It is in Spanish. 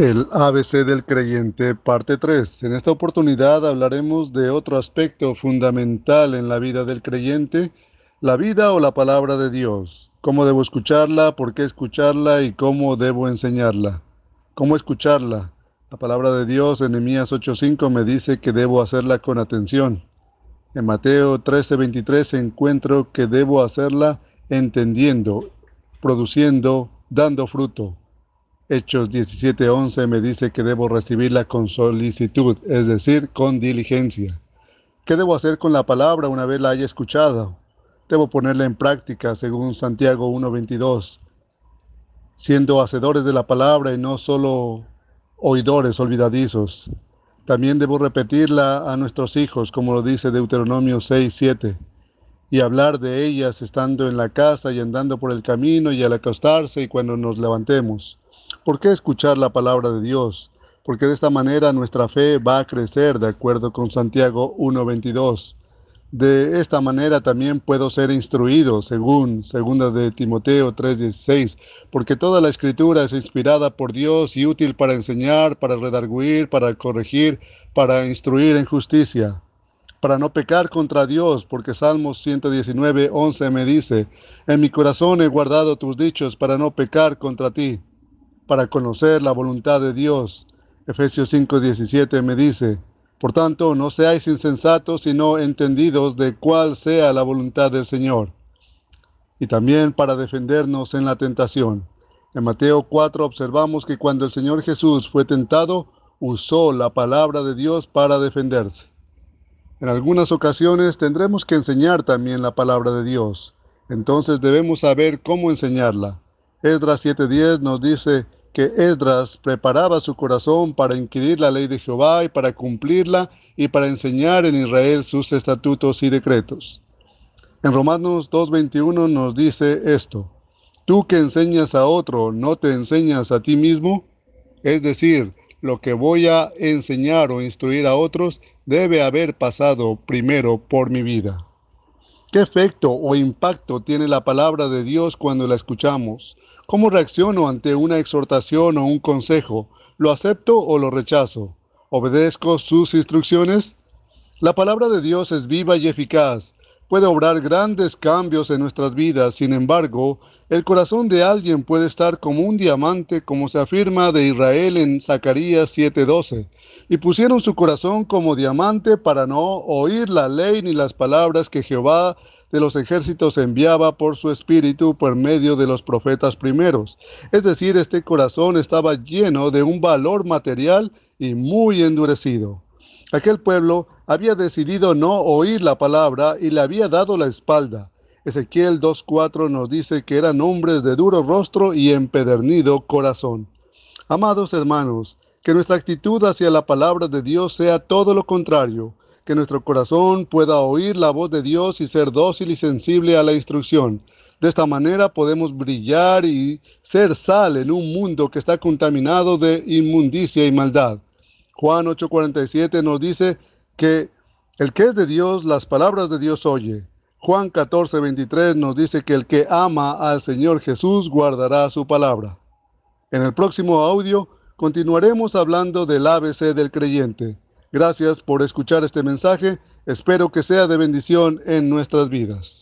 El ABC del creyente, parte 3. En esta oportunidad hablaremos de otro aspecto fundamental en la vida del creyente, la vida o la palabra de Dios. Cómo debo escucharla, por qué escucharla y cómo debo enseñarla. ¿Cómo escucharla? La palabra de Dios en Nehemías 8:5 me dice que debo hacerla con atención. En Mateo 13:23 encuentro que debo hacerla entendiendo, produciendo, dando fruto. Hechos 17:11 me dice que debo recibirla con solicitud, es decir, con diligencia. ¿Qué debo hacer con la palabra una vez la haya escuchado? Debo ponerla en práctica, según Santiago 1:22, siendo hacedores de la palabra y no solo oidores olvidadizos. También debo repetirla a nuestros hijos, como lo dice Deuteronomio 6:7, y hablar de ellas estando en la casa y andando por el camino y al acostarse y cuando nos levantemos. ¿Por qué escuchar la palabra de Dios? Porque de esta manera nuestra fe va a crecer de acuerdo con Santiago 1.22. De esta manera también puedo ser instruido, según 2 de Timoteo 3:16, porque toda la escritura es inspirada por Dios y útil para enseñar, para redarguir, para corregir, para instruir en justicia, para no pecar contra Dios, porque Salmos 119:11 me dice, en mi corazón he guardado tus dichos para no pecar contra ti para conocer la voluntad de Dios. Efesios 5:17 me dice, por tanto, no seáis insensatos, sino entendidos de cuál sea la voluntad del Señor. Y también para defendernos en la tentación. En Mateo 4 observamos que cuando el Señor Jesús fue tentado, usó la palabra de Dios para defenderse. En algunas ocasiones tendremos que enseñar también la palabra de Dios. Entonces debemos saber cómo enseñarla. Esdras 7:10 nos dice, que Esdras preparaba su corazón para inquirir la ley de Jehová y para cumplirla y para enseñar en Israel sus estatutos y decretos. En Romanos 2.21 nos dice esto, tú que enseñas a otro, ¿no te enseñas a ti mismo? Es decir, lo que voy a enseñar o instruir a otros debe haber pasado primero por mi vida. ¿Qué efecto o impacto tiene la palabra de Dios cuando la escuchamos? ¿Cómo reacciono ante una exhortación o un consejo? ¿Lo acepto o lo rechazo? ¿Obedezco sus instrucciones? La palabra de Dios es viva y eficaz. Puede obrar grandes cambios en nuestras vidas. Sin embargo, el corazón de alguien puede estar como un diamante, como se afirma de Israel en Zacarías 7:12. Y pusieron su corazón como diamante para no oír la ley ni las palabras que Jehová de los ejércitos enviaba por su espíritu por medio de los profetas primeros. Es decir, este corazón estaba lleno de un valor material y muy endurecido. Aquel pueblo había decidido no oír la palabra y le había dado la espalda. Ezequiel 2.4 nos dice que eran hombres de duro rostro y empedernido corazón. Amados hermanos, que nuestra actitud hacia la palabra de Dios sea todo lo contrario, que nuestro corazón pueda oír la voz de Dios y ser dócil y sensible a la instrucción. De esta manera podemos brillar y ser sal en un mundo que está contaminado de inmundicia y maldad. Juan 8:47 nos dice que el que es de Dios, las palabras de Dios oye. Juan 14:23 nos dice que el que ama al Señor Jesús guardará su palabra. En el próximo audio continuaremos hablando del ABC del creyente. Gracias por escuchar este mensaje. Espero que sea de bendición en nuestras vidas.